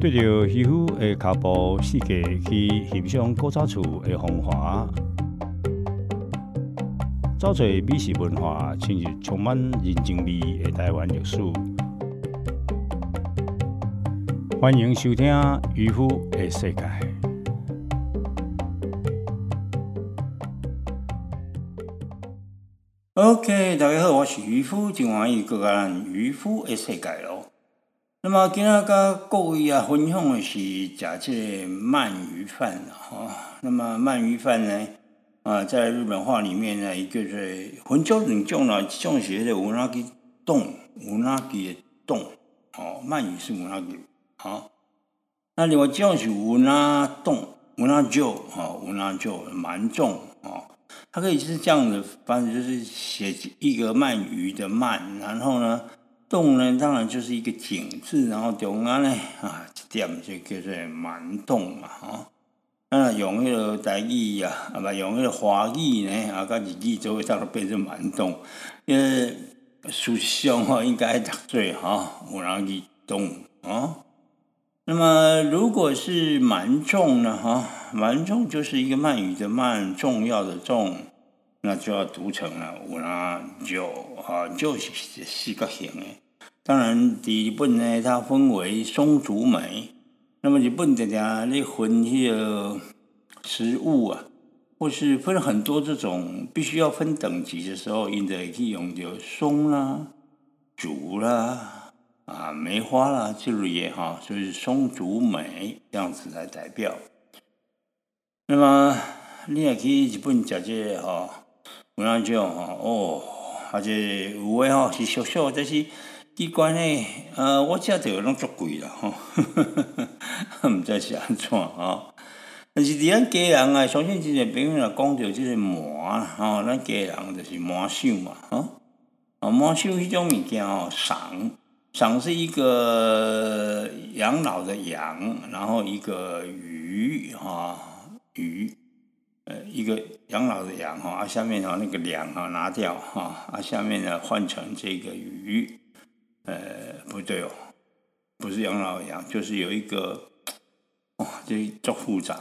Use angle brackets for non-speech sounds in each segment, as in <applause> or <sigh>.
对着渔夫的脚步世界去欣赏古早厝的风华，找找美食文化，进入充满人情味的台湾历史。欢迎收听《渔夫的世界》。OK，大家好，我是渔夫，今晚又个咱渔夫的世界咯。那么今日跟各位啊分享的是假借鳗鱼饭哈。那么鳗鱼饭呢，啊，在日本话里面呢，一个是分州两种啦，一种是个乌拉吉冻，乌拉吉的冻，哦，鳗鱼是乌拉吉，好。那另外一种是乌拉冻，乌拉酒，哈，乌拉酒蛮重，哦，它可以是这样的方式，就是写一个鳗鱼的鳗，然后呢。洞呢，当然就是一个井字，然后中央呢，啊，一点就叫做蛮洞嘛，哈。那用那个台语呀，啊不，用那个华语呢，啊，跟日语就会让它变成蛮洞。因为实上哈，应该读对哈，我让你动啊。那么如果是蛮重呢，哈，蛮重就是一个鳗语的鳗，重要的重。那就要读成了，有那就啊，就是四个形的。当然，第日本呢，它分为松竹梅。那么日本常常咧分迄个食物啊，或是分很多这种必须要分等级的时候，因得去用到松啦、竹啦、啊梅花啦这类哈，所以松竹梅这样子来代表。那么你也去日本食这个哈。有那种吼哦，或者有诶吼是俗俗，但是机关诶，呃，我食着拢足贵啦吼，<laughs> 毋知是安怎吼。但是伫咱家人啊，相信真侪朋友若讲着即个麻吼，咱家人就是麻寿嘛吼。啊，麻寿迄种物件吼，赏赏是一个养老的养，然后一个鱼哈鱼。呃，一个养老的养哈，啊，下面哈那个两哈拿掉哈，啊，下面呢换成这个鱼，呃，不对哦，不是养老养，就是有一个，哇，这这复杂，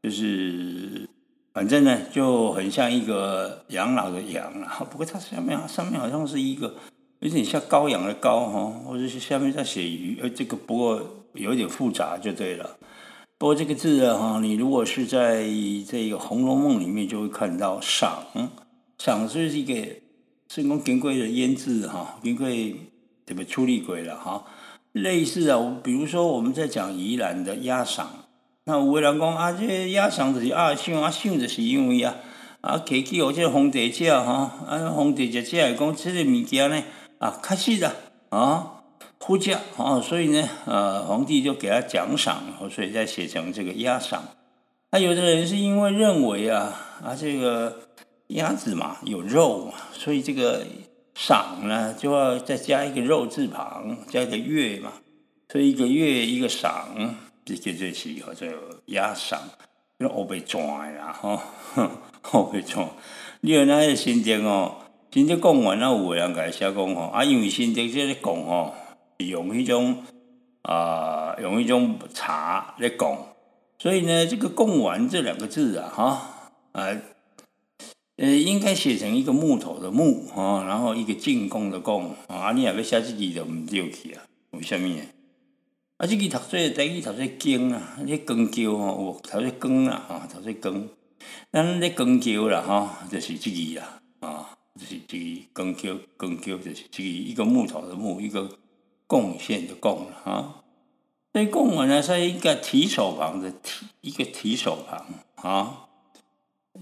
就是反正呢就很像一个养老的养啊，不过它下面上面好像是一个有点像羔羊的羔哈，或者是下面在写鱼，呃，这个不过有一点复杂就对了。不过这个字啊，哈，你如果是在这个《红楼梦》里面，就会看到“赏”，“赏”就是一个圣公经贵的腌制哈，经贵这个处理过了哈。类似啊，比如说我们在讲宜兰的鸭赏，那有人讲啊，这鸭赏就是啊，赏啊，赏就是因为啊，啊，客气哦，这皇帝食哈，啊，皇帝食食来讲，这个物件呢，啊，开始的啊。呼价啊，所以呢，呃，皇帝就给他奖赏，所以再写成这个鸭赏。那有的人是因为认为啊，啊，这个鸭子嘛有肉嘛，所以这个赏呢就要再加一个肉字旁，加一个月嘛，所以一个月一个赏，这个就是叫做鸭赏，因为我被抓呀，哈，我被抓。你有那个新店哦，新店讲完了，有人甲写讲哦，啊，因为新店这里讲哦。用一种啊，用一种茶来供，所以呢，这个“供完”这两个字啊，哈，呃，呃，应该写成一个木头的木啊，然后一个进贡的贡啊，你两个写字就唔对去啊？为什么？啊，这个读书第一读书经啊，你更叫吼，读书更啦，哈，读书更，咱咧更叫啦，哈，就是这个啦，啊，就是这个更叫更叫，就是这个一个木头的木，一个。贡献的贡啊，所以贡文呢是一个提手旁的提，一个提手旁啊。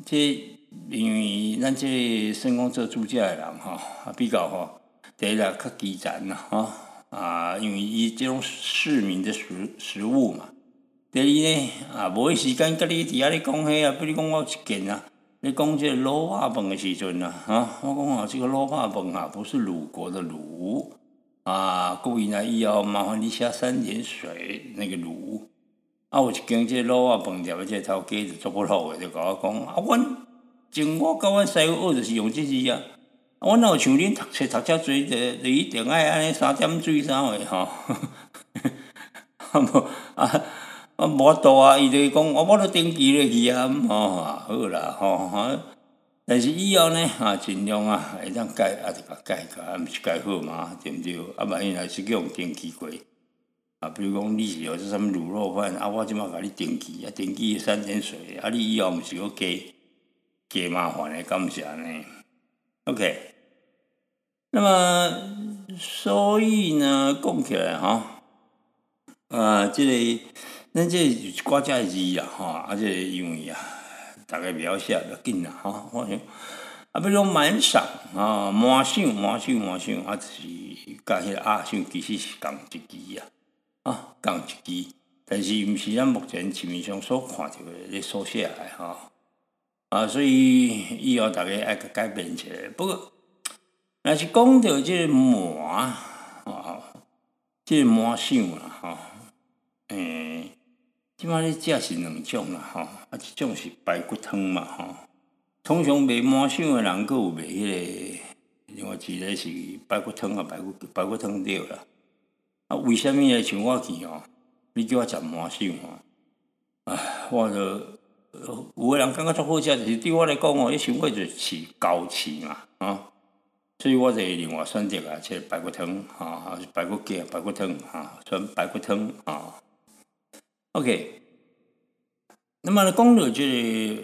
这因为咱这成功做主家的人哈，比较哈，第一啦较基层啦哈啊，因为伊这种市民的食食物嘛。第二呢啊，无时间甲你伫遐咧讲迄啊，比如讲我一件啊，你讲这卤肉饭的时阵啊，啊，我讲啊，这个卤肉饭啊，不是鲁国的鲁。啊，故意呢，以后麻烦你下三点水那个卤。啊，有一间这卤啊饭店，这头家就做不好的，就甲我讲啊，阮从我甲阮师傅学就是用这字啊。我哪有像恁读册读遮多，就就一定爱安尼三点水啥货吼？<laughs> 啊无啊啊无法度啊，伊就讲我我都登记落去啊，吼啊好啦吼吼。但是以后呢啊，尽量啊会当改啊，就甲改改，啊，毋是改好嘛，对毋对？啊，万一若是叫用登记过啊，比如讲你是有这什物卤肉饭啊，我即马甲你登记啊，登记三点水啊，你以后毋是要加加麻烦诶，敢毋是安尼？OK，那么所以呢，讲起来哈，啊，即个咱即国家字啊，吼，啊，即因为啊。大概描写，较紧啦，哈，我想啊，比如满赏啊，满赏满赏满赏啊，就是甲迄个阿赏其实是共一支啊，啊，共一支，但是毋是咱目前市面上所看到诶咧缩写来哈，啊，所以以后大家爱改变起来。不过，若是讲到即个满啊，即个满赏啦，哈，诶。即摆咧食是两种啦，吼，啊，一种是排骨汤嘛，吼。通常卖满箱诶人，佫有卖迄个，另外一个是排骨汤啊，排骨排骨汤对啦。啊，为虾米咧？像我去吼，你叫我食满箱吼，啊，我着有个人感觉足好食，就是对我来讲吼，一想过就是高饲嘛，啊，所以我就另外选择啊，即排骨汤，啊，排骨鸡排骨汤，啊，选排骨汤，啊。OK，那么呢，讲到这个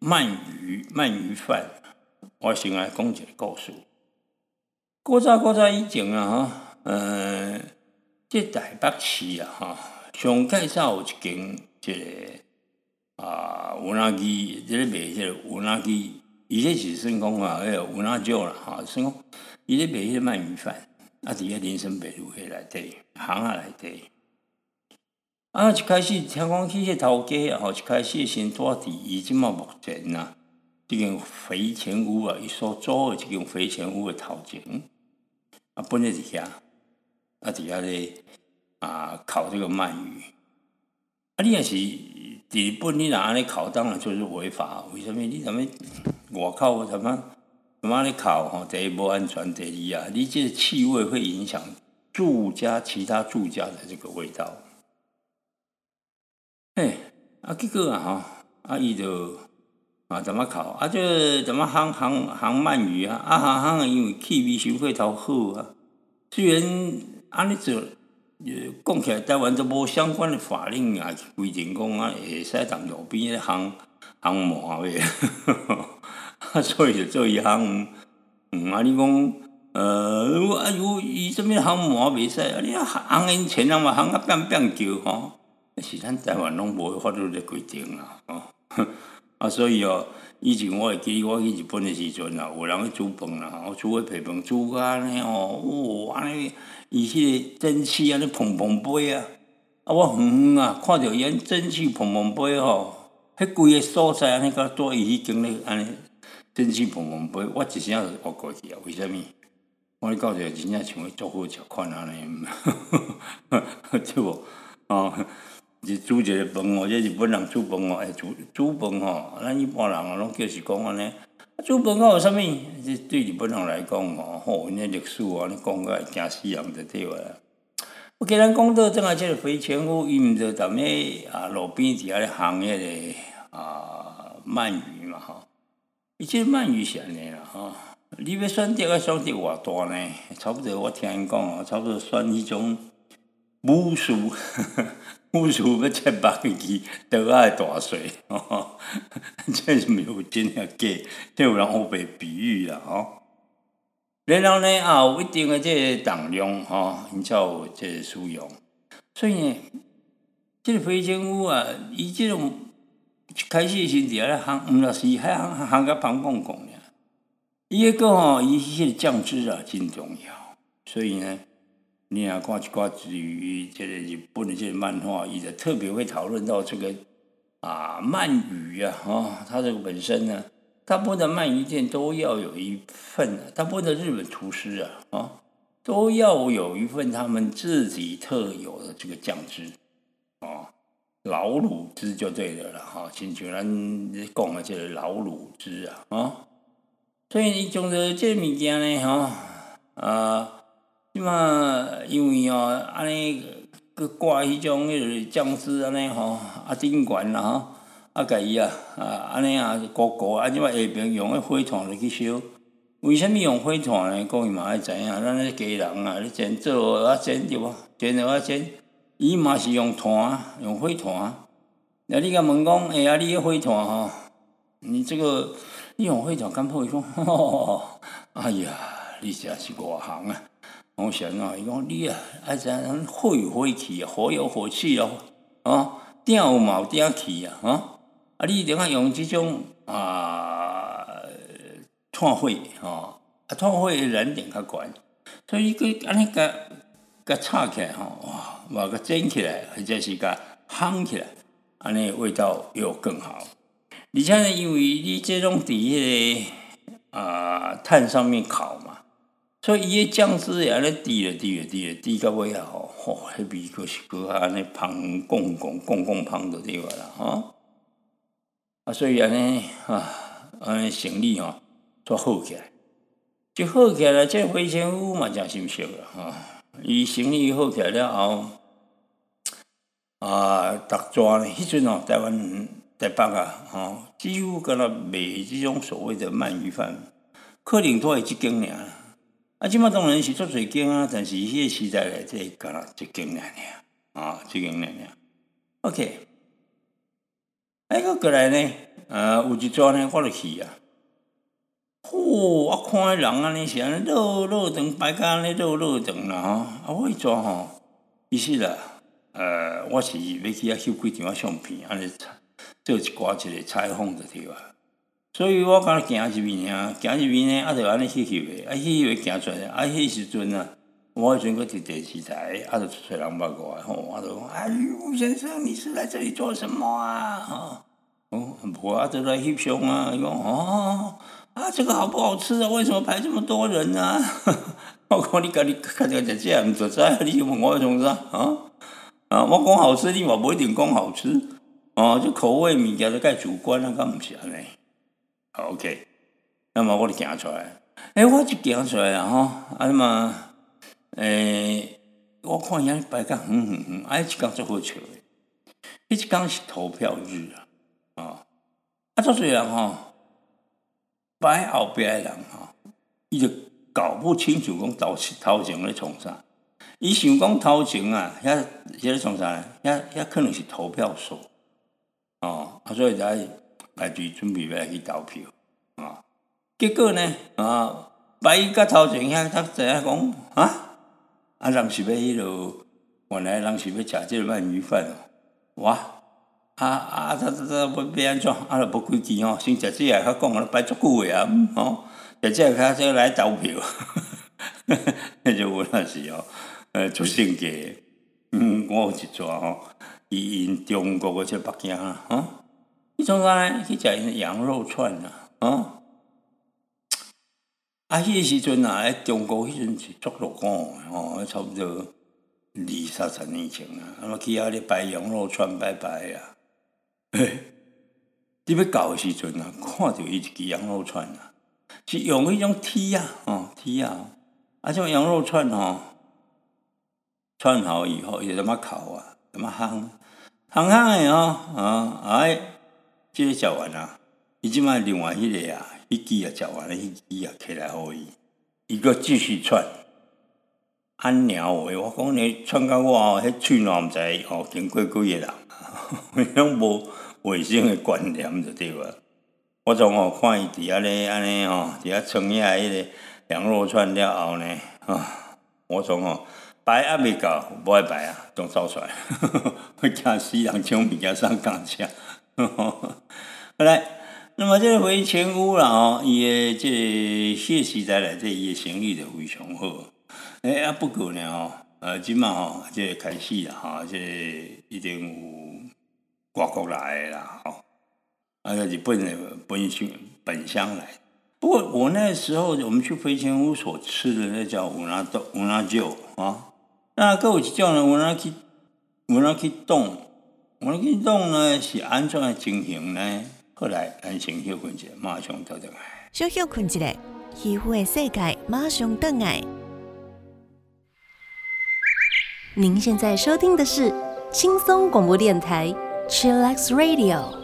鳗鱼鳗鱼饭，我先来讲一个故事。古早古早以前啊，哈，呃，这台北市啊，哈，上介绍有一间这个啊，有哪鸡，这个卖这个有哪鸡，伊这是算讲啊，迄个有哪酒啦，哈，算讲伊咧卖迄个鳗鱼饭，啊，伫个林森北路迄内底，行下内底。啊！一开始听讲去迄头家吼，一开始先住伫伊即嘛目前呐，即间肥前屋啊，伊所租诶即间肥前屋诶头前，啊，本来伫遐，啊，伫遐咧啊，烤这个鳗鱼。啊，你若是伫本你若安尼烤，当然就是违法。为什么？你什么外口什么什么咧烤吼？第一无安全，第二啊，你这气味会影响住家其他住家的这个味道。嘿，啊，结果啊，吼，啊，伊就啊，怎么考？啊，就怎么烘烘烘鳗鱼啊？啊，烘烘，因为气味收过头好啊。虽然安尼做，呃，讲起来台湾都无相关的法令啊，规定讲啊，会使当路边咧烘烘麻嘅，所以就做伊烘。嗯，啊，你讲，呃，啊，如伊这边烘麻袂使，啊，你啊烘因前啊嘛烘啊变变叫吼。是咱台湾拢无法律咧规定啦，哦，<laughs> 啊，所以哦，以前我会记我去日本的时阵啊，有人去煮饭啦，我，煮个皮饭煮安尼哦，哇，安尼伊迄个蒸汽安尼蓬蓬飞啊，啊，我远远啊，看着伊蒸汽蓬蓬飞吼，迄规个所在安尼甲多伊迄经历安尼蒸汽蓬蓬飞，我一声就学过去啊，为虾米？我咧到时真正像做好食款安尼，<laughs> 对无？哦。是煮一个饭哦，这日本人煮饭哦，哎，煮煮饭吼，咱一般人啊，拢叫是讲安尼。煮饭哦，有啥物？这对日本人来讲哦，吼，因历史啊，你讲个惊死人的对话。我给咱讲到正啊，即个飞前屋，伊毋着踮咧啊路边伫遐咧行迄个啊鳗鱼嘛吼。伊即鳗鱼是安尼啦吼，你要选择啊选择偌大呢？差不多我听因讲哦，差不多选迄种母数。乌鼠要七百个字，都爱大水，<laughs> 这是没有真个假，这有人好被比喻啦吼。然后呢，啊，有一定的这重量吼，因才有这使用。所以呢，这个飞行屋啊，伊这种开始时伫咧行，毋若是还行行个旁公公呀。伊个吼，伊迄个酱汁啊，真重要。所以呢。你啊，看一寡于这个日本的这个漫画，伊就特别会讨论到这个啊鳗鱼啊，哈，它这个本身呢，大部分鳗鱼店都要有一份，大部分日本厨师啊，啊，都要有一份他们自己特有的这个酱汁，啊，老卤汁就对了了，哈，亲像咱讲的这个老卤汁啊，啊，所以你种的这物件呢，哈，啊。即嘛，因为哦，安尼佮挂迄种迄个酱汁安尼吼，啊顶悬啦吼，啊甲伊啊啊安尼啊糊糊啊，即嘛下边用迄火炭来去烧。为虾米用火炭呢？各位嘛爱知影，咱咧家人啊，你煎做啊煎对无？煎了啊煎，伊嘛是用炭，用火炭。那你甲问讲，哎啊，你个火炭吼，你这个你用火炭敢破？伊 <laughs> 讲，哎呀，你真是外行啊！我想啊，伊讲你啊，爱知影火有火气啊，火有火气哦，啊，鼎有嘛有鼎气啊，啊，啊，你点解用即种啊？炭火吼，啊，炭火燃点较悬，所以佮安尼甲甲炒起来吼，哇，把佮煎起来，或者是甲烘起来，安尼味道又更好。而且呢，因为你这种伫迄个啊炭上面烤嘛，所以伊个酱汁也安尼滴了滴了滴了滴到尾啊吼，吼，迄味佫是佫安尼芳滚滚滚滚芳着对个啦，吼。啊，所以安尼啊，安尼生理吼。做好起来，就好起来，这飞仙屋嘛真心熟啦吼。伊生理好起来了后，啊，逐抓呢，迄阵哦，台湾台北啊，吼，几乎敢若卖即种所谓的鳗鱼饭，可能都系一间尔。啊，即马当然是做侪间啊，但是迄个时代咧，即敢若一间尔尔，啊，一间尔尔。OK，哎，个过来呢，呃，有一抓呢，我就去啊。嚯！我看人安尼是安尼落落长，摆甲安尼落落长啦吼。啊，我一抓吼，意思啦，呃，我是要去遐翕几张相片，安尼做一寡一个采访着对啊。所以我敢行入面啊，行入面呢，啊，就安尼翕翕诶，啊，翕翕行出来，啊，迄时阵啊，我迄阵搁伫电视台，啊，就出人捌我，吼，我就讲，哎，吴先生，你是来这里做什么啊？吼，哦，无啊，就来翕相啊，伊讲，哦。啊，这个好不好吃啊？为什么排这么多人呢？<laughs> 我讲你家你看到食这毋就知，你问我种啥啊？啊，我讲好吃，你嘛不一定讲好吃哦。就口味物件都介主观啊，敢毋是安尼？OK，那么我就行出来，诶，我就行出来啊吼，啊嘛，诶，我看伊摆甲远远远，啊，一工做好笑诶，一工是投票日啊，啊，啊，做侪人吼。摆后壁诶人吼，伊就搞不清楚讲头头前咧从啥。伊想讲头前啊，遐遐咧创啥？遐遐可能是投票所哦，啊，所以在排队准备要来去投票啊。结果呢啊，摆伊甲头前遐他知影讲啊，啊，人是要迄落，原来人是要食即个鳗鱼饭哦，哇！啊啊！他他他要要安怎？啊，著无规矩哦，先食这个，较讲啊，摆足久诶啊，吼，食这个较先来投票，<laughs> 迄就我那是哦，呃，出性格，嗯，我有一撮吼，伊因中国个即北京啊，吼，从啥呢？去食羊肉串啊，啊，迄个时阵啊，中国迄阵是足落讲诶吼，差不多二三十年前啊，啊，去遐咧摆羊肉串摆摆啊。你要搞时阵啊，看到伊一支羊肉串啊，是用迄种梯啊，哦梯啊，啊种羊肉串吼，串好以后，伊就怎么烤啊，怎么烘，烘烘的哦，啊哎，即个食完啊，伊即摆另外迄个啊，迄支啊食完了，迄支啊起来互伊，伊个继续串，安鸟话，我讲你串到我哦，迄喙烂毋知哦，经过几个人，<laughs> 伊拢无。卫生的观念就对了。我从哦看伊伫遐咧安尼吼，伫遐盛起迄个羊肉串了后呢，啊，我从哦排还未到，无爱摆啊，都走出来，<laughs> 会惊死人抢物件上港车。<laughs> 好来，那么这个回前屋啦哦，伊的这谢时代来这伊的生意就非常好。诶啊，不过呢哦，呃，即嘛吼，这开始啦吼，这一定有。外国来的啦，哦，啊，日本的本乡本乡来。不过我那时候我们去飞前屋所吃的那叫乌拉豆乌拉酒啊，那各位叫呢乌拉去乌拉去冻，乌拉去冻呢是安怎的情形呢？后来安先休困一下，马上倒转来。小休困一下，皮肤的世界马上倒来。您现在收听的是轻松广播电台 Chillax Radio。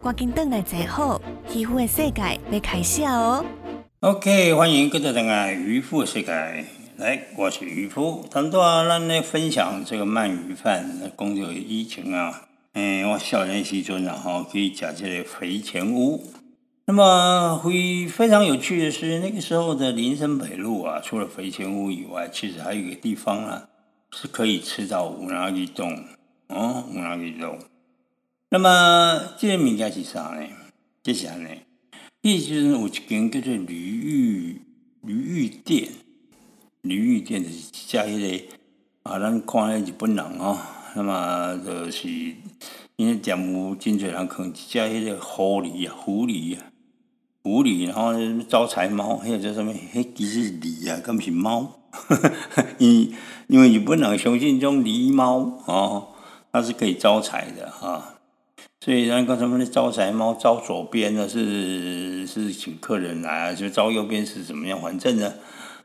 赶紧等来坐好，渔夫的世界要开始哦。OK，欢迎各位登来渔夫的世界。来，我是渔夫，谈到啊，咱咧分享这个鳗鱼饭，讲到以前啊，诶、我少年时阵啊，吼，去食这个肥前屋。那么会非常有趣的是，那个时候的林森北路啊，除了肥前屋以外，其实还有一个地方啊，是可以吃到乌拉鱼冻哦，乌拉鱼冻。那么这个物件是啥呢？这是安尼，迄时阵有一间叫做驴玉驴玉店，驴玉店就是一家迄、个啊，咱看迄日本人哦，那么就是因为店有真侪人囥一只迄个狐狸啊，狐狸啊。狐狸，然后招财猫，迄个叫什么？迄其实是狸啊，敢毋是猫？<laughs> 因因为日本人相信这种狸猫哦，它是可以招财的哈、所以那个什么的招财猫招左边呢是是请客人来，就招右边是怎么样？反正呢，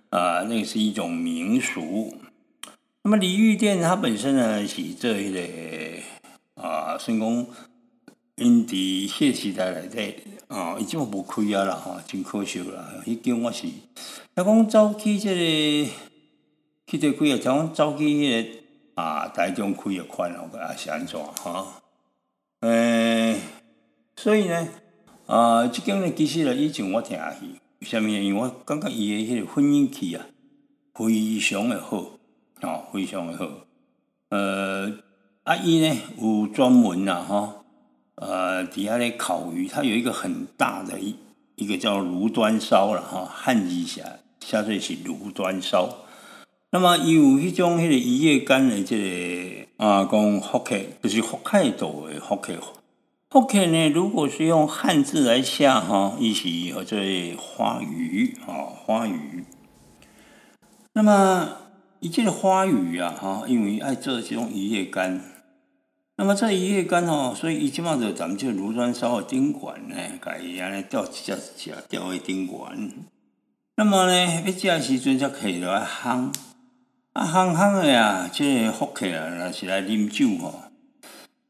啊、那个是一种民俗。那么李玉店它本身呢是这一类啊，算讲因伫迄时代内底啊，伊即嘛无开啊啦吼，真可惜啦。迄间我是，若讲走去即、个去对几啊，像讲走去迄、个啊台中开的款哦，也是安怎吼？诶、所以呢，啊，即间呢其实呢以前我听下去，为虾米？因为我感觉伊的迄个婚姻期啊，非常的好，哦，非常的好。呃，啊，伊呢有专门啊，哈。呃，底下咧烤鱼，它有一个很大的一一个叫炉端烧了哈，汉字下下水是炉端烧。那么伊有迄种迄个渔业干的这个啊，讲福客，就是福凯岛的福客。福客呢，如果是用汉字来写哈，伊是叫做花鱼啊，花鱼。那么伊这个花鱼啊，哈，因为爱做这种渔业干。那么这一夜干吼，所以伊即马就咱们这炉端烧的宾馆呢，甲伊安尼吊一只一只吊喺顶管。那么呢，要食的时阵才可以来烘，啊烘烘的啊，即个福客啊，若是来啉酒吼，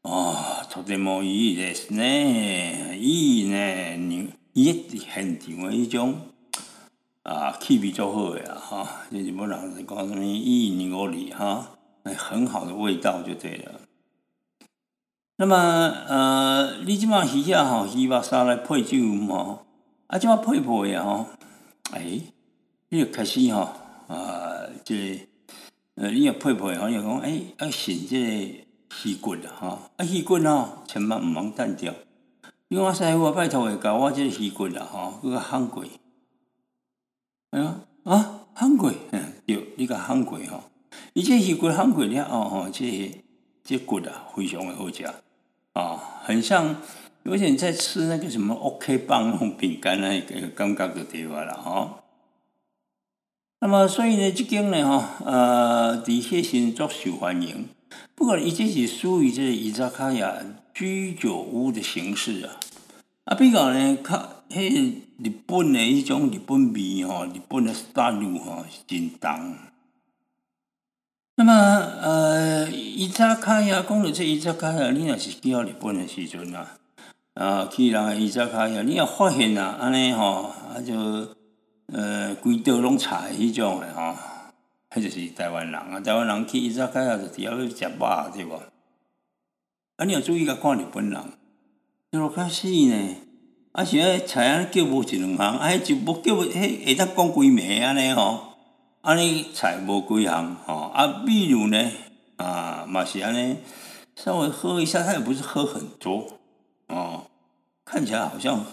哦，とてもいいですね，いいね，你伊现场的迄種啊氣味足好的啊，哈，即日本人是講什麼一牛里哈，很好的味道就對了。那么呃，你即马鱼啊吼，鱼肉沙来配酒吼，啊即马配配啊吼，诶、你就开始吼啊，即、个 呃，你也配配？好像讲诶，要选这个鱼骨啊吼，啊鱼骨吼，千万毋通单掉，因为我师傅拜托会甲我这个鱼骨啊吼，佮甲烘过，哎呀啊烘过，嗯对，你甲烘过吼，伊即鱼骨烘过了哦吼，即、个。这骨啊，非常的好食。啊，很像有点在吃那个什么 OK 棒那种饼干那个感觉的地方了哈。那么所以呢，这间呢哈，呃，的确是足受欢迎。不过，伊这是属于这个伊扎卡亚居酒屋的形式啊。啊，比较呢，较迄日本的迄种日本味吼，日本的 style 吼是真重。那么，呃，伊扎卡亚讲到这伊扎卡亚，你若是去到日本的时阵啊，啊，去人伊扎卡亚，你若发现啊，安尼吼，啊就呃，规道拢菜迄种的吼，迄就是台湾人啊，台湾人去伊扎卡亚就伫遐食肉对无？啊，你要注意甲看日本人，就落较死呢，啊是迄菜啊叫无一两项，啊迄就无叫，迄会当讲规暝安尼吼。安尼菜无几项吼，啊，比如呢，啊，嘛是安尼，稍微喝一下，他也不是喝很多，哦，看起来好像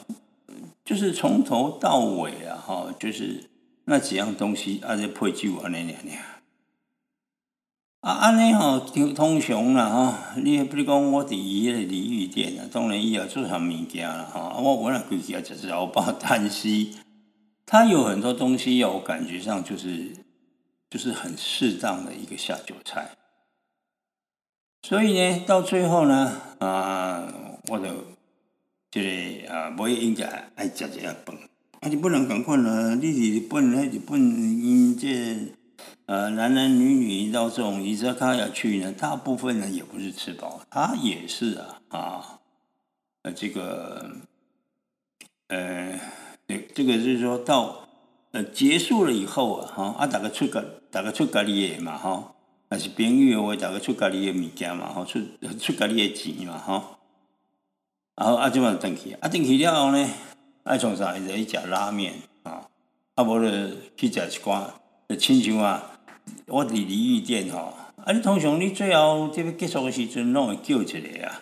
就是从头到尾啊，哈，就是那几样东西，啊，再配酒安尼尔尔。啊，安尼吼，通通常啦吼，你比如讲我伫伊个鲤鱼店啊，当然伊也做啥物件啦吼，啊，我我若规矩啊，就是老包单西。它有很多东西，我感觉上就是就是很适当的一个下酒菜。所以呢，到最后呢，啊，我就即个啊，每应该爱食一下饭。啊，日本人共款啊，你是日本，迄日本因这呃男男女女到这种伊泽卡亚去呢，大部分人也不是吃饱，他也是啊啊，呃这个呃，这这个就是说到呃结束了以后啊，哈啊，大家出个大家出家己的嘛，哈，那是朋友话，大家出家己的物件嘛，哈，出出家己的钱嘛，哈，然后啊，就嘛登去，啊，登去了后呢？爱从啥？就去食拉面啊，啊无就去食一寡，就亲像啊，我伫鲤鱼店吼，啊你通常你最后这要结束的时阵，拢会叫一个啊，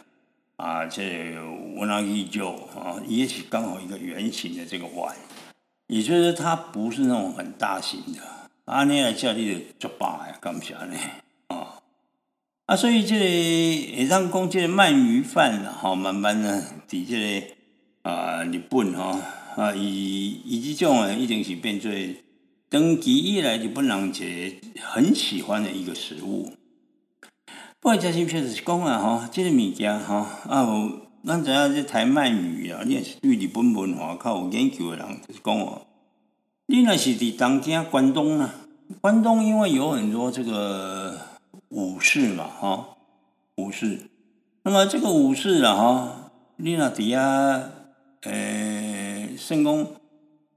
啊这我拿去叫啊，也是刚好一个圆形的这个碗，也就是它不是那种很大型的，啊你来叫你就足饱呀，感谢呢啊，啊所以这个会当讲这个鳗鱼饭啦，吼慢慢呢伫这个。啊，日本吼啊，以以这种诶，一定是变做长期以来日本人一个很喜欢的一个食物。不过，真心确实是讲啊，吼，这个物件吼啊，有咱知影这台鳗鱼啊，你也是对日本文化较有研究的人，就是讲哦，你若是伫东京、关东啊，关东因为有很多这个武士嘛，哈，武士，那么这个武士啊，哈，你若伫遐。呃，圣公，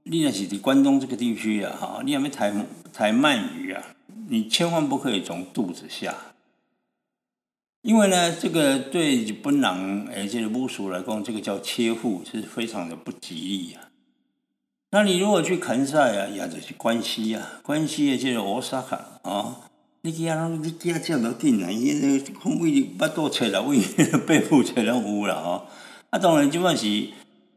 你那是伫关东这个地区啊，哈，你还没抬抬鳗鱼啊，你千万不可以从肚子下，因为呢，这个对日本人而且巫术来讲，这个叫切腹是非常的不吉利啊。那你如果去砍赛啊，也就是关西啊，关西的这个大萨啊，你去啊，你去啊，这么紧啊，伊那空位巴肚切了，胃背部切了有了啊，啊，当然即摆是。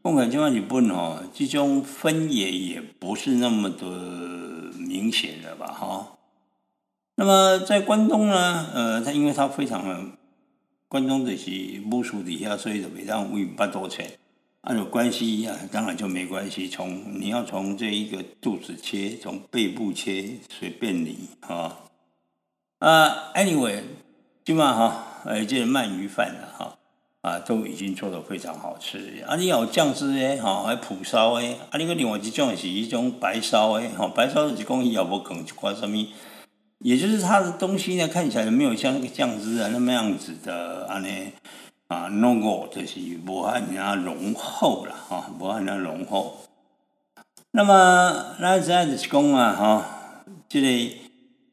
共产情况日本哈，这种分野也不是那么的明显的吧哈。那么在关东呢，呃，他因为他非常的关东就是木薯底下，所以就每当为八多钱，按照关系啊，当然就没关系。从你要从这一个肚子切，从背部切，随便你哈。啊，anyway，今晚哈，呃，这个鳗鱼饭了哈。啊，都已经做得非常好吃。啊，你有酱汁诶，哈，还蒲烧诶。啊，你个另外一种是一种白烧诶，哈，白烧是讲伊也无讲一寡什么，也就是它的东西呢，看起来没有像那个酱汁啊那么样子的安尼啊浓厚，就是无按人家浓厚了哈，无按人家浓厚。那么那这样子是讲啊，哈，这个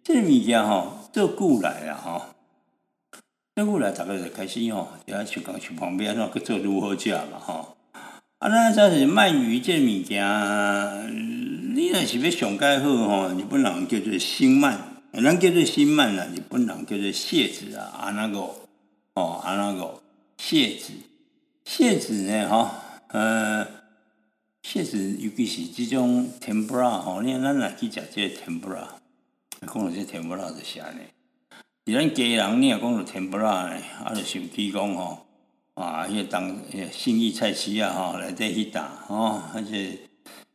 这个物件哈，做过来啊哈。这过来大概就开始吼，就喺想讲去旁边那，去做如何食嘛吼。啊，咱这是鳗鱼这物件，你若是要上盖好吼，日本人叫做新鳗，咱叫做新鳗啦，日本人叫做蟹子啊，啊那个哦，啊那个蟹子，蟹子呢吼，呃，蟹子尤其是这种甜不辣吼，你看咱来去食这甜不辣，讲到这甜不辣是啥呢？伫咱家人，你也讲着甜不辣呢，啊，就想起讲吼，啊，迄个当新义菜市啊，吼，内底去打，吼，而且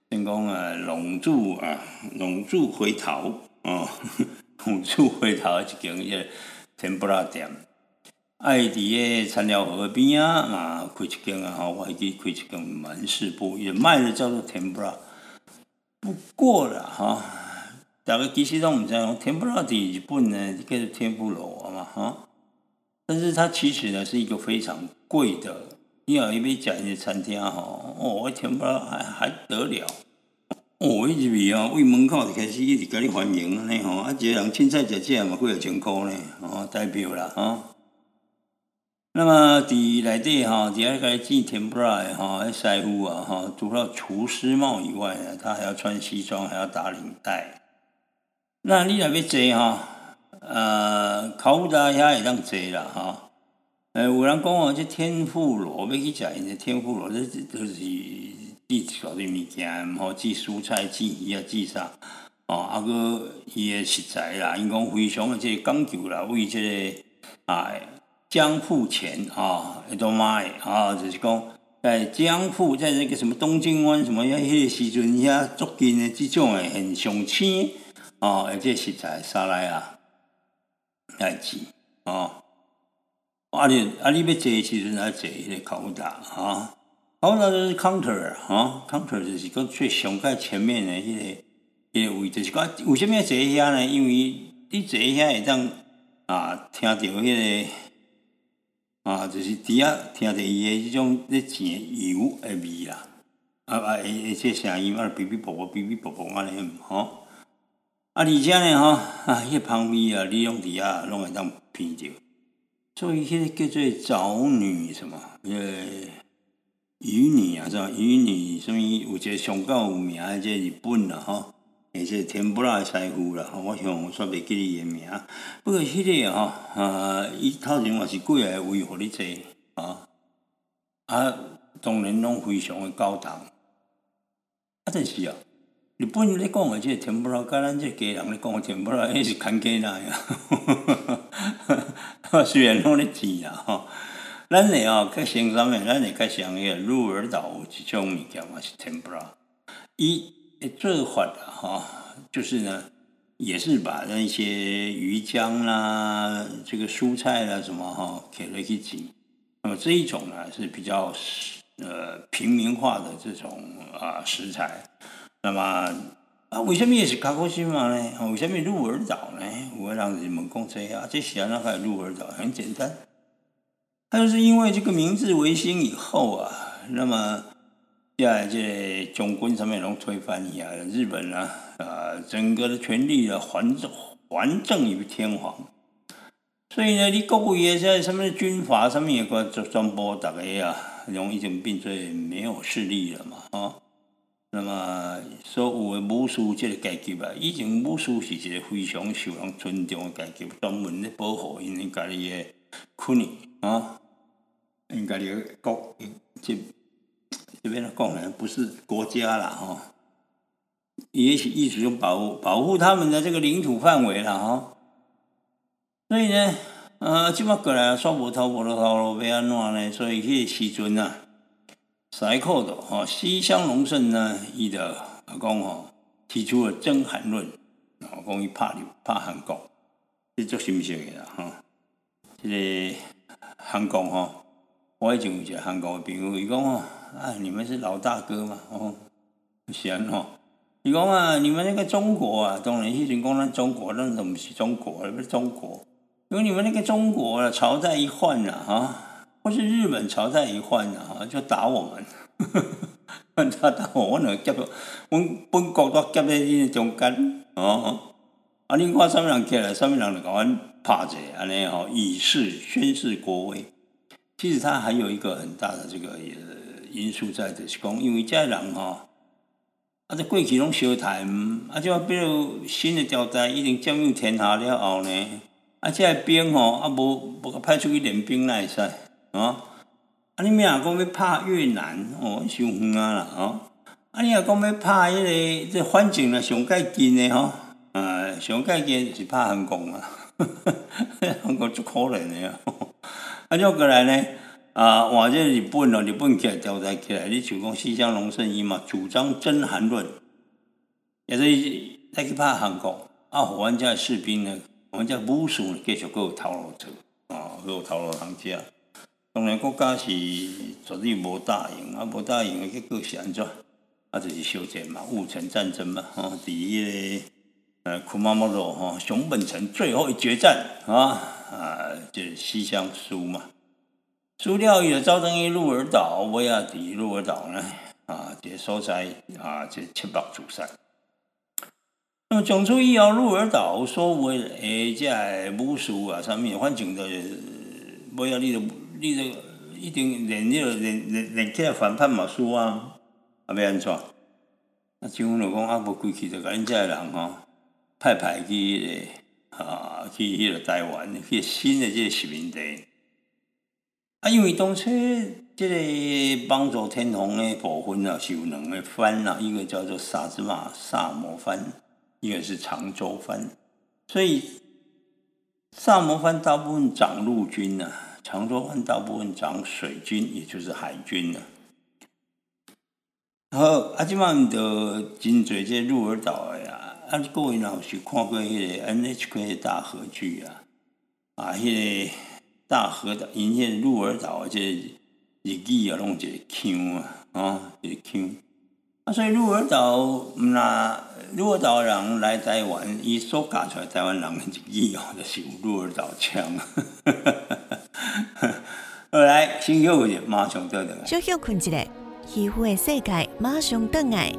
先讲啊，龙柱啊，龙柱回头，哦，<laughs> 龙柱回头一间迄个甜不辣店，爱伫个餐寮河边啊，啊，开一间啊，吼，我还记开一间门市部，也卖的叫做甜不辣，不过了哈。大家其实都唔知道，天妇罗伫日本呢，叫做天妇罗嘛，哈。但是它其实呢是一个非常贵的。你要一杯讲一些餐厅哈，哦，天妇罗还还得了。哦，一入去啊，为门口就开始一直甲你欢迎呢，吼。啊，一个人凊彩食这嘛，几啊千箍呢，哦，代表啦，哈。那么伫内底哈，伫遐个进天妇罗的哈，师傅啊，哈，除了厨师帽以外呢，他还要穿西装，还要打领带。那你若要坐吼，呃，考察遐会当坐啦吼。呃，有人讲哦，这天妇罗要去食，因为天妇罗这都是寄少的物件，吼，寄蔬菜、寄鱼啊、寄啥，哦，啊个伊诶食材啦，因讲非常诶这讲究啦，为这个啊江户前啊，一种买啊，就是讲在江户，在那个什么东京湾什么遐迄个时阵遐足近诶，即种诶很上青。哦，而且食材沙拉啊，来煮哦。啊你啊你要坐的时阵来坐迄个考达啊，考达就是 counter 啊，counter 就是讲最上盖前面的迄、个迄、个位，就是讲为什么要坐遐呢？因为你坐遐会当啊听着迄、个啊，就是伫遐听着伊的即种咧钱油的味啦，啊啊会会即声音啊，哔哔啵啵，哔哔啵啵安尼吼。啊，而且呢，吼啊，迄香味啊，你拢伫遐拢会当闻着。所以迄个叫做沼女什么，呃，鱼女啊，是吧？鱼女什么？有一个上较有名的，即日本啦，吼，而且天不拉的师傅啦，我想煞袂记伊的名。不过迄个吼，啊，伊头前嘛是几个位互你坐，啊，啊，当然拢非常的高档。啊，但是啊。日本咧讲诶，即个甜不拉，甲咱即家人咧讲诶甜不拉，迄是牵假啦呀。<laughs> 虽然拢咧甜啦吼，咱诶哦，较先上面，咱诶较像迄个鹿儿岛有一种物件嘛是甜不拉，伊诶做法啊吼，就是呢，也是把那些鱼浆啦、这个蔬菜啦什么哈，给了去煮。那么这一种呢是比较呃平民化的这种啊食材。那么啊，为什么也是卡古西马呢？为什么鹿儿岛呢？我会让人们讲这啊，这显然还有鹿儿岛，很简单，它就是因为这个明治维新以后啊，那么在这中国上面拢推翻一下，日本啊啊，整个的权力啊还政还政于天皇，所以呢，你各位也在什么军阀上面也个做传播大概啊，容易就变成没有势力了嘛啊。那么，所有的武术这个阶级啊，以前武术是一个非常受人尊重的阶级，专门咧保护因家己的权利啊，因家己的国，这这边的讲呢，不是国家啦哈，也是意思就保护保护他们的这个领土范围啦哈。所以呢，呃，即摆过来说无头无路头路要安怎呢？所以迄个时阵啊。塞克的哈西乡隆盛呢，伊的讲吼提出了真韩论，讲伊怕流怕韩国，这做什么事的啦哈？这个韩国哈，我以前有一个韩国的朋友，伊讲哦，啊，你们是老大哥嘛，哦，是安，伊讲啊，你们那个中国啊，当然以前讲咱中国，咱都不是中国，不是中国，因为你们那个中国啊，朝代一换了哈。或是日本朝代一换啊，就打我们，他打我，我两夹到，阮本国都夹在伊中间，哦，啊，你看上面人起来，上面人就甲阮拍者，安尼吼，以示宣示国威。其实他还有一个很大的这个因素在，就是讲，因为这人吼，啊，这过去拢小台，啊，就比如新的朝代已经占有天下了后呢，啊，这兵吼，啊，无无派出去练兵来使。啊！啊！你明仔讲要拍越南，哦，伤远啊啦！哦，啊！你若讲要拍迄个，这反正啊，上介近的吼，啊，上介近是拍韩国啊，<laughs> 韩国足可怜的啊！<laughs> 啊，再过来呢，啊，换这日本咯，日本起来调查起来，你就讲西乡隆盛伊嘛，主张真韩论，也是再去拍韩国，啊，互阮遮士兵呢，阮遮武士呢，继续搁有头路做，啊，搁有头路通食。当然，国家是绝对无答应，啊，无答应的结果是安怎？啊，就是休战嘛，戊辰战争嘛，吼，第一个呃，库马莫罗吼，熊本城最后一决战啊，啊，就是西乡输嘛，输掉伊就造成伊鹿儿岛，维亚迪鹿儿岛呢，啊，这所在啊，这七百主山。那么讲出以后，鹿儿岛所谓诶，这武士啊，上面反正都维亚利的。你这一定连迄个连连连起来反叛嘛输啊，啊要安怎？啊，政府就讲啊，无归去就甲恁遮人吼派派去迄个啊，去迄个台湾去新的即个殖民地。啊，因为当初即个帮助天皇的部分啊，是有两个藩啊，一个叫做萨兹马萨摩藩，一个是长州藩，所以萨摩藩大部分掌陆军啊。长州藩大部分长水军，也就是海军了。然后啊，即满的真侪这鹿儿岛的呀，啊，各位老是看过迄个 NHK 大合剧啊，啊，迄个大和岛，因迄鹿儿岛这日语啊，弄一个腔啊，哦，一个腔。啊，所以鹿儿岛那鹿儿岛人来台湾，伊所教出来台湾人的日语哦，就是有鹿儿岛腔。<laughs> <laughs> 好来，先休息，马上倒转来。小休困一下，渔夫的世界马上登来。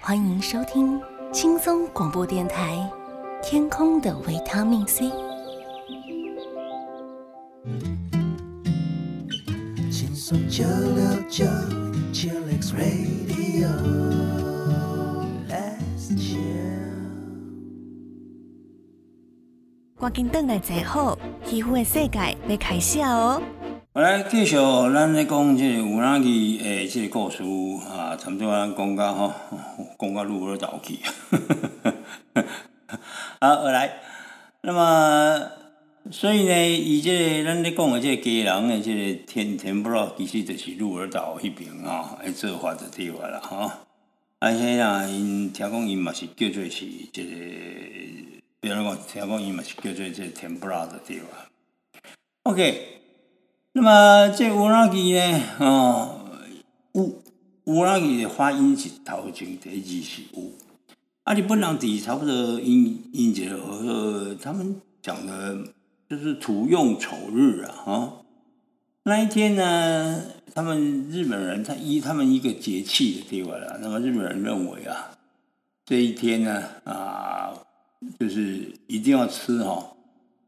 欢迎收听轻松广播电台《天空的维他命 C》。轻松九六九赶紧登来坐好，渔夫的世界要开始哦。我来继续，咱来讲即个有哪去诶，即个故事啊，差不多咱讲到吼，讲到鹿儿岛去。<laughs> 好，我来。那么，所以呢，伊即个咱咧讲诶，即个家人诶，即个天天不知其实就是鹿儿岛迄边吼，诶做法就对话啦吼。啊，迄啊，因听讲因嘛是叫做是即个，比如讲听讲伊嘛是叫做即个天不拉的地方。OK。那么这乌拉吉呢？哦，乌乌拉吉的发音是头前第一字是乌。啊，日本人底差不多音音节和他们讲的，就是土用丑日啊，哈。那一天呢，他们日本人他依他们一个节气的地方了。那么日本人认为啊，这一天呢啊，就是一定要吃哈，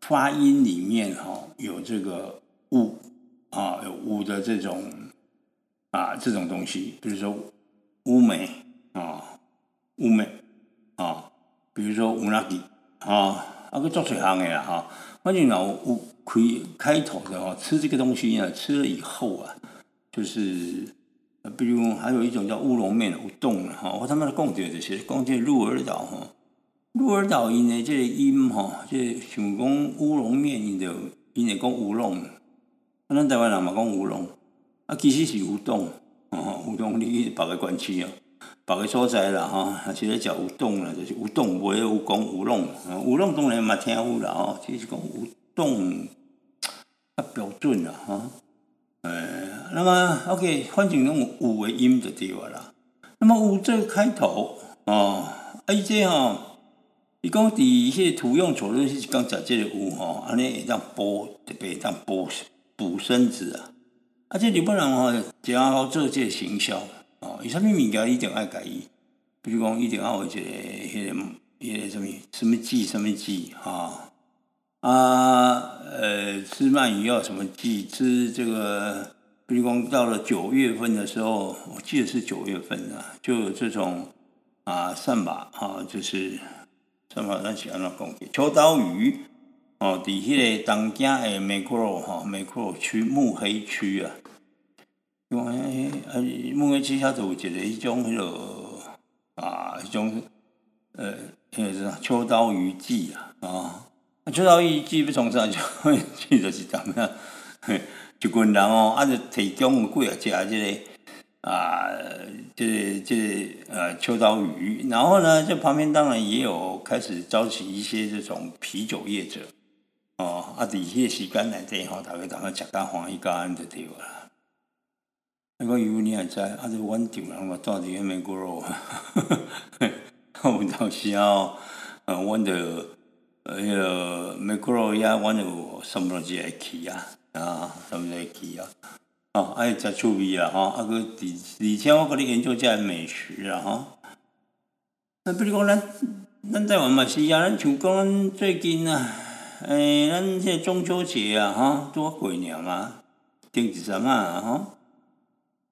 发音里面哈有这个乌。啊，有乌的这种啊，这种东西，比如说乌梅啊，乌梅啊，比如说乌拉吉啊，啊个做水行的啦哈。关键呢，乌开开头的哈，吃这个东西呢，吃了以后啊，就是比如还有一种叫乌龙面的乌冬哈，我他妈的讲这这些，讲这鹿儿岛哈，鹿儿岛音的这个音哈，这想讲乌龙面因就因就讲乌龙。啊，咱台湾人嘛讲乌龙，啊，其实是乌冬，哦，乌冬你别个关区啊，别个所在啦，吼，啊，是咧食乌冬啦，就是乌冬，袂有讲乌龙，乌龙当然嘛听有啦，吼，只是讲乌冬较标准啦，吼，诶，那么 OK，反正用乌的音就对了啦。那么乌这个开头，哦，啊，伊这吼，伊讲伫迄个土用错论是讲食即个乌吼，安尼会当补，特别会当补。补身子啊！啊，这日本人吼，正好做这行销哦。伊啥物物件一定爱改伊，比如讲一定要有一个迄个迄个什么什么季什么季哈啊呃，吃鳗鱼要什么季？吃这个，比如讲到了九月份的时候，我记得是九月份啊，就有这种啊扇把啊，就是扇把咱是安怎讲？秋刀鱼。哦，伫迄个东京诶美国罗吼，美国罗区目黑区啊，因为啊目黑区遐就有一个迄种迄落啊，迄种呃，迄个是秋刀鱼季啊，啊，秋刀鱼季要从啥就就 <laughs> 是怎样，一群人哦，啊就提供几啊只即个啊，就是就是呃秋刀鱼，然后呢，这旁边当然也有开始招起一些这种啤酒业者，哦，啊，底下时间来这吼，大概大概吃干黄一干就对啦。那个鱼你也在，啊，这温酒人 <laughs> 我到底有没骨肉，看不到笑、哦，嗯，温的。哎呀，美国佬也玩有什么东西来去啊？啊，什么来去啊？哦，爱食趣味啊！吼，啊个而而且我甲你研究遮美食啊！吼，那比如讲咱咱台湾嘛是啊，咱像讲最近啊。诶，咱这中秋节啊，哈，多过年嘛，顶一阵啊，哈。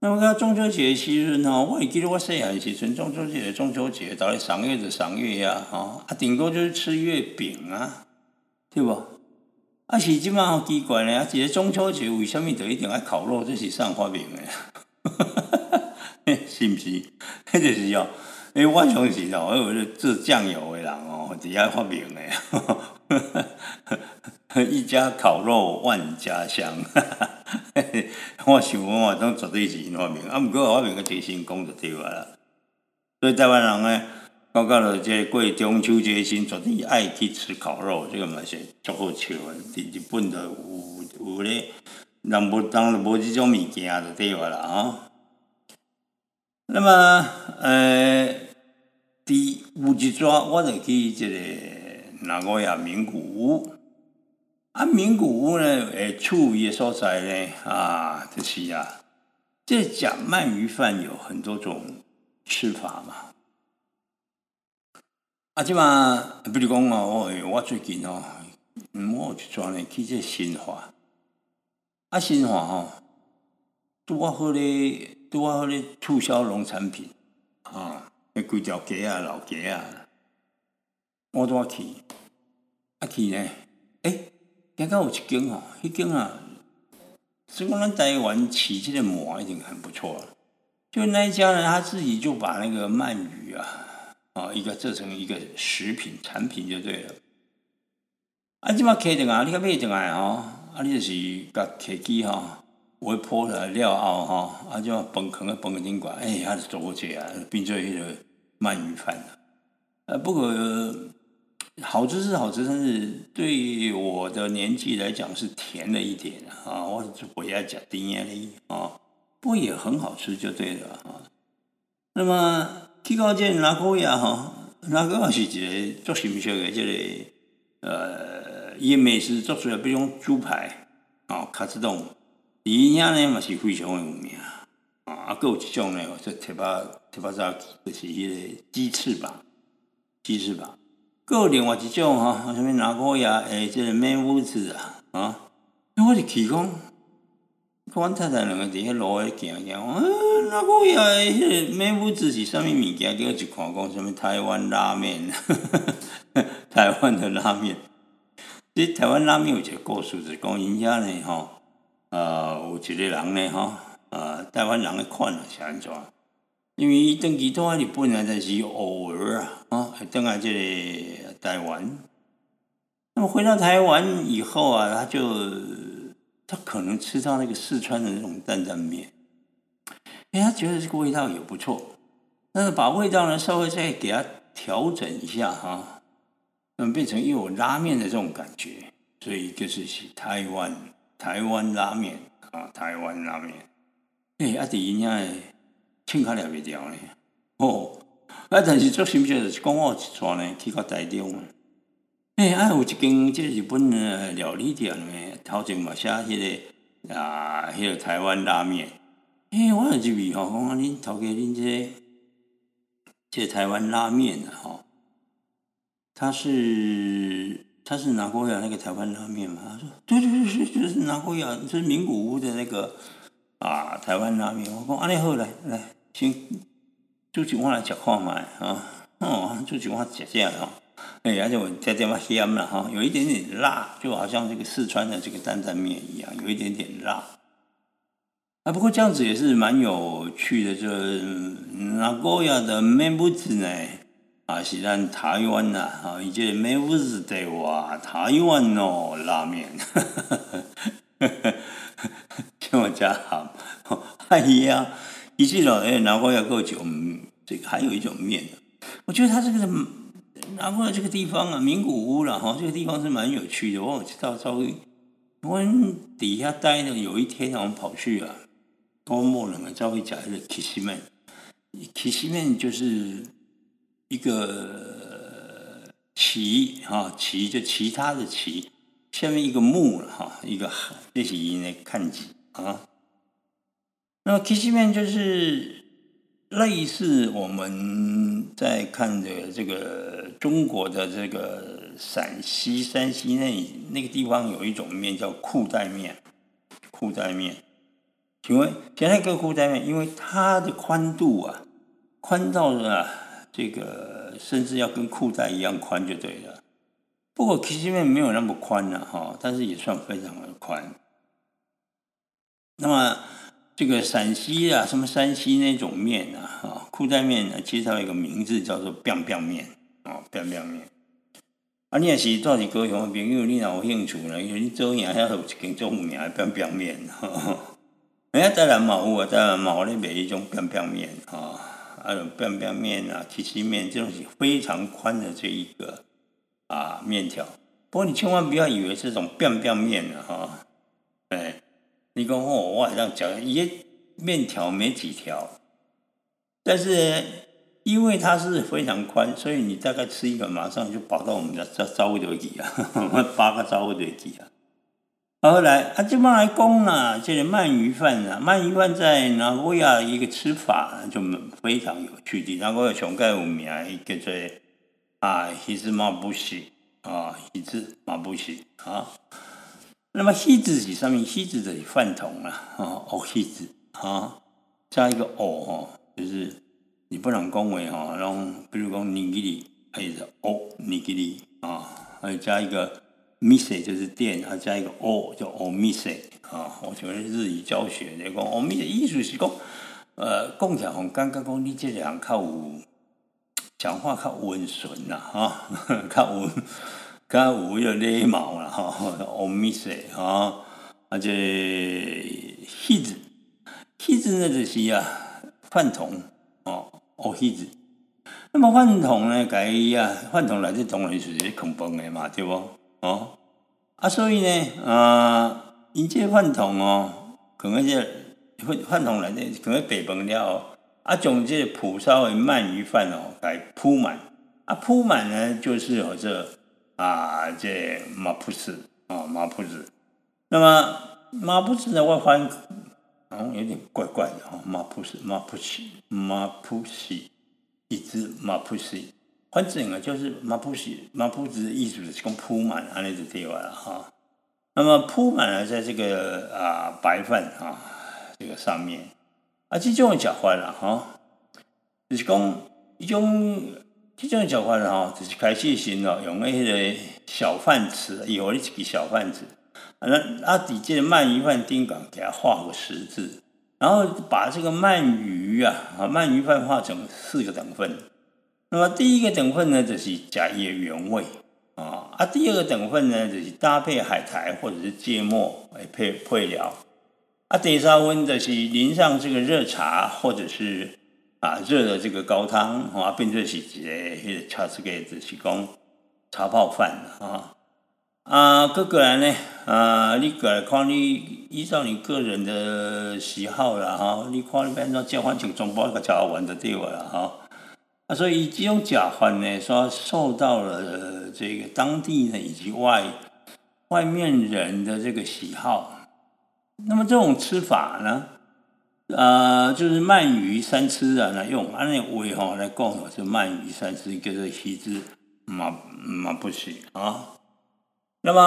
那么讲中秋节时阵吼，我记得我细汉时阵，中秋节中秋节，到咧赏月就赏月呀，哈，啊，顶多就是吃月饼啊，对不？啊，是即嘛好奇怪咧，啊，一个中秋节为什么就一定爱烤肉？这是上发明诶，<laughs> 是毋是？迄就是哦，诶，我从时哦，我为做酱油诶人哦，伫遐发明诶。<laughs> 一家烤肉万家香，<laughs> 我想我当绝对是因发明，啊，毋过发明个提醒讲就对啊啦。所以台湾人呢，讲到了这过中秋节时，绝对爱去吃烤肉，这个嘛是足好笑的。伫日本就有有咧，人无当然无即种物件就对话啦吼。那么呃，第有一抓我就去即个哪个呀名古屋。啊，名古屋呢，诶，处伊的所在呢，啊，就是啊，这讲鳗鱼饭有很多种吃法嘛。啊，即嘛，比如讲哦，我我最近哦，我有一转呢去这新华，啊，新华吼，拄啊好咧，拄啊好咧促销农产品，啊，迄规条街啊，老街啊，我拄啊去，啊去呢，诶。刚刚有一间哦，迄间啊，是讲咱台湾起这个馍已经很不错了。就那一家呢，他自己就把那个鳗鱼啊，啊，一个做成一个食品产品就对了。啊，即马开定啊，你甲买定来吼，啊，你就是甲客机吼，我铺来了后吼，啊，即马崩坑啊，崩个顶管，哎，还是做起啊，变做迄个鳗鱼饭了。呃，不过。好吃是好吃，但是对我的年纪来讲是甜了一点啊，我不要讲甜的啊，不过也很好吃就对了啊。那么提高这拿高呀哈，拿高是一个做什么的这个呃，伊美食做出来，比如猪排啊，卡子冻，伊遐呢嘛是非常的有名啊。啊，还有一种呢，就特别特别早就是迄个鸡翅膀，鸡翅膀。个另外一种吼，什么拿锅呀？诶，这个面屋子啊，啊！我就去讲，阮太太两个伫迄路诶行行，嗯啊，拿锅呀？迄个面屋子是啥物物件？叫一看讲，什物台湾拉面，<laughs> 台湾的拉面。即台湾拉面有一个故事，是讲因遐呢吼，呃，有一个人呢吼，呃，台湾人诶款是安怎？因为伊登记到日本啊，但是偶尔啊，啊，登来这里台湾。那么回到台湾以后啊，他就他可能吃到那个四川的那种担担面，哎，他觉得这个味道也不错，但是把味道呢稍微再给他调整一下哈，那么变成又有拉面的这种感觉，所以就是是台湾台湾拉面啊，台湾拉面。哎，阿弟人家。请卡了袂掉呢，哦，啊！但是做甚物就是讲我一撮呢去到台中，诶，啊有一间即日本诶料理店呢，头前嘛写迄个啊，迄个台湾拉面，诶，我入去吼，讲啊，恁头家恁这这台湾拉面啊，吼，他是他是拿过呀那个台湾拉面嘛？他说，对对对对，就是拿过呀，就是名古屋的那个啊台湾拉面。我讲，安尼好来来。先就请我来食看卖啊！哦，煮一碗食食吼，哎，而且我加点嘛咸了哈，有一点点辣，就好像这个四川的这个担担面一样，有一点点辣。啊，不过这样子也是蛮有趣的，就那高雅的面不子呢，啊，是咱台湾呐，啊，以及面不子的话，台湾哦拉面，听我讲好，哎呀。以及老，哎，南瓜要够久，这个还有一种面我觉得它这个南瓜这个地方啊，名古屋了哈，这个地方是蛮有趣的。我知道稍微，我们底下待呢，有一天我们跑去啊，多莫人啊，稍微讲一个 kiss 面，kiss 面就是一个旗哈，旗就其他的旗，下面一个木了哈，一个这是应该看几啊。那么 K 西面就是类似我们在看的这个中国的这个陕西、山西那那个地方有一种面叫裤带面，裤带面。请问现在个裤带面，因为它的宽度啊，宽到了这个甚至要跟裤带一样宽就对了。不过 K 西面没有那么宽了哈，但是也算非常的宽。那么。这个陕西啊，什么山西那种面啊，啊，裤带面呢，介绍一个名字叫做 “biang biang 面”啊，“biang biang 面”。啊，你也是到底高雄的朋友，你若有兴趣呢？因为你做嘢遐有一间做有名的 “biang biang 面”。人家台南嘛有啊，台南嘛咧卖一种 “biang biang 面”啊，啊，还有便便面啊、七七面这种是非常宽的这一个啊面条。不过你千万不要以为这种便便面啊，哈，你讲哦，我晚上讲一面条没几条，但是因为它是非常宽，所以你大概吃一个，马上就饱到我们的招招胃里啊，八 <laughs> 个招胃里啊。后来啊，这帮来讲啦，这个鳗鱼饭啊，鳗鱼饭在哪国亚一个吃法就非常有趣的。那个熊盖有名叫做啊，西子马布西啊，西子马布西啊。那么西子是上面西子的饭桶啊，啊，哦西子啊，加一个哦哦，就是你不能恭维哈，然后比如讲尼基里还是哦尼基里啊，还有加一个。miss，就是店，还加一个哦叫 o miss 啊，我觉得日语教学你讲 o mise 意思是讲，呃，讲起来很感觉讲你这人较有讲话较温顺啦，哈，<laughs> 较有较有迄个礼貌啦，哈，o mise 啊，这 his，his 呢就是啊饭桶哦，o his，那么饭桶呢，改啊饭桶来自当然就是空饭的嘛，对不？哦，啊，所以呢，啊，因这饭桶哦，可能这饭饭桶内底可能白饭了，啊，将这蒲烧的鳗鱼饭哦，来铺满，啊，铺满呢就是有这啊，这马普斯啊，马普斯。那么马铺子呢，我发现好像有点怪怪的哈，马普斯，马普西，马普西，一只马普西。反正啊，就是马普西马普斯的意思是讲铺满安尼就对了哈。那么铺满了在这个啊白饭啊这个上面啊，这种讲法了哈，就是讲一种这种讲法了哈，就是开始时哦用那个小饭匙，以后你一个小饭匙，那啊底这个鳗鱼饭丁港给它画个十字，然后把这个鳗鱼啊啊鳗鱼饭画成四个等份。那么第一个等份呢，就是加一原味。啊，啊，第二个等份呢，就是搭配海苔或者是芥末来配配料，啊，第三温就是淋上这个热茶或者是啊热的这个高汤啊，变成是一个迄个茶这个就是讲茶泡饭啊，啊，各个人呢啊，你个来看你依照你个人的喜好啦哈，你看你变成交换成中包个茶碗的对了哈。啊，所以这种假饭呢，说受到了这个当地呢以及外外面人的这个喜好。那么这种吃法呢，呃，就是鳗鱼三吃啊，那用按那味哈来讲，是鳗鱼三吃，叫做西子马马不是啊。那么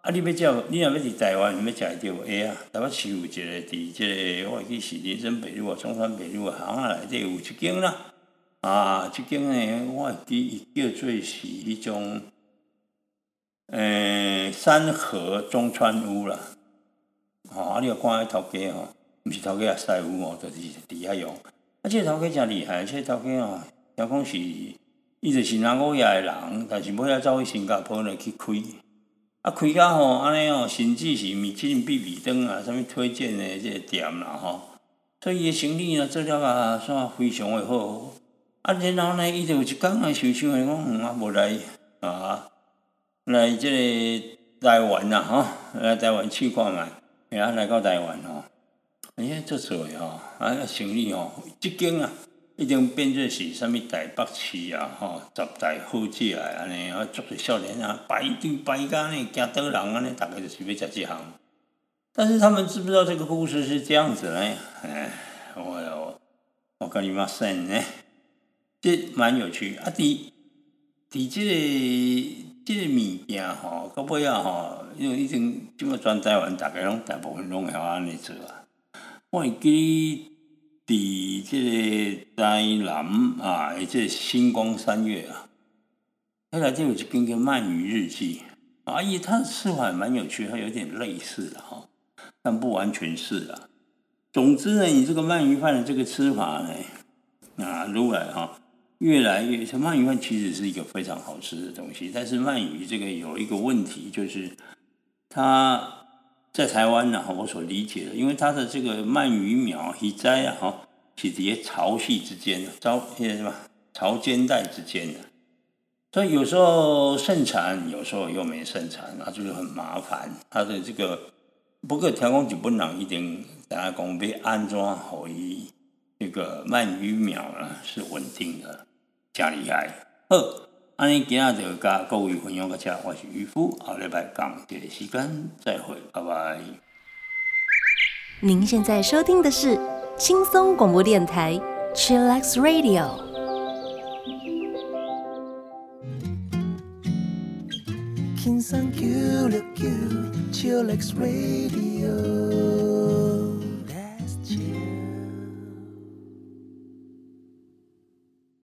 啊，你要叫你若要伫台湾，你要食一条哎啊，台湾市有一个伫这个我记是林森北路啊、中山北路啊，行啊内底有一间啦。啊，即间呢，我记伊叫做是迄种，诶，山河中川屋啦。吼，啊，你有看迄头家吼，毋是头家也师傅哦，就是伫遐用。啊，即个头家真厉害，即个头家哦，听讲是，伊就是南国亚诶人，但是尾仔走去新加坡咧去开。啊，开甲吼，安尼哦，甚至是米其林必比登啊，啥物推荐诶即个店啦吼。所以伊诶生意呢，做了啊，算非常诶好。啊，然后呢，伊就有一工啊，想想诶，讲嗯啊，无来啊，来即个台湾呐，吼，来台湾去看卖，然后来到台湾吼，哎，做做诶吼，啊，生意吼，即间啊，已经变做是啥物台北市啊，吼，十大好食啊安尼，啊，足个少年啊，排队排甲呢，惊倒人安尼，大概就是要食即项。但是他们知不知道这个故事是这样子呢？哎，我我跟你妈说呢。这蛮有趣啊！伫伫即个即个物件吼，到尾啊吼，因为已经即么全台湾，大概拢大部分拢会晓安尼做啊。我记伫即个台南啊，即个星光三月啊，后来就有一篇叫《鳗鱼日记》啊，伊它的吃法蛮有趣，它有点类似的哈，但不完全是啊。总之呢，你这个鳗鱼饭的这个吃法呢，啊，如来哈。越来越，鳗鱼饭其实是一个非常好吃的东西，但是鳗鱼这个有一个问题，就是它在台湾呢，我所理解的，因为它的这个鳗鱼苗移栽啊，哈，是伫咧潮汐之间，潮那什么潮间带之间的，所以有时候盛产，有时候又没盛产，那就是很麻烦。它的这个不过调控就不能一定大家讲被安装好一这个鳗鱼苗呢是稳定的，加厉害。二，安尼今仔就甲各位分享到这，我是渔夫，下礼拜讲这个时间再会，拜拜。您现在收听的是轻松广播电台 Chillax Radio。轻松九六九 Chillax Radio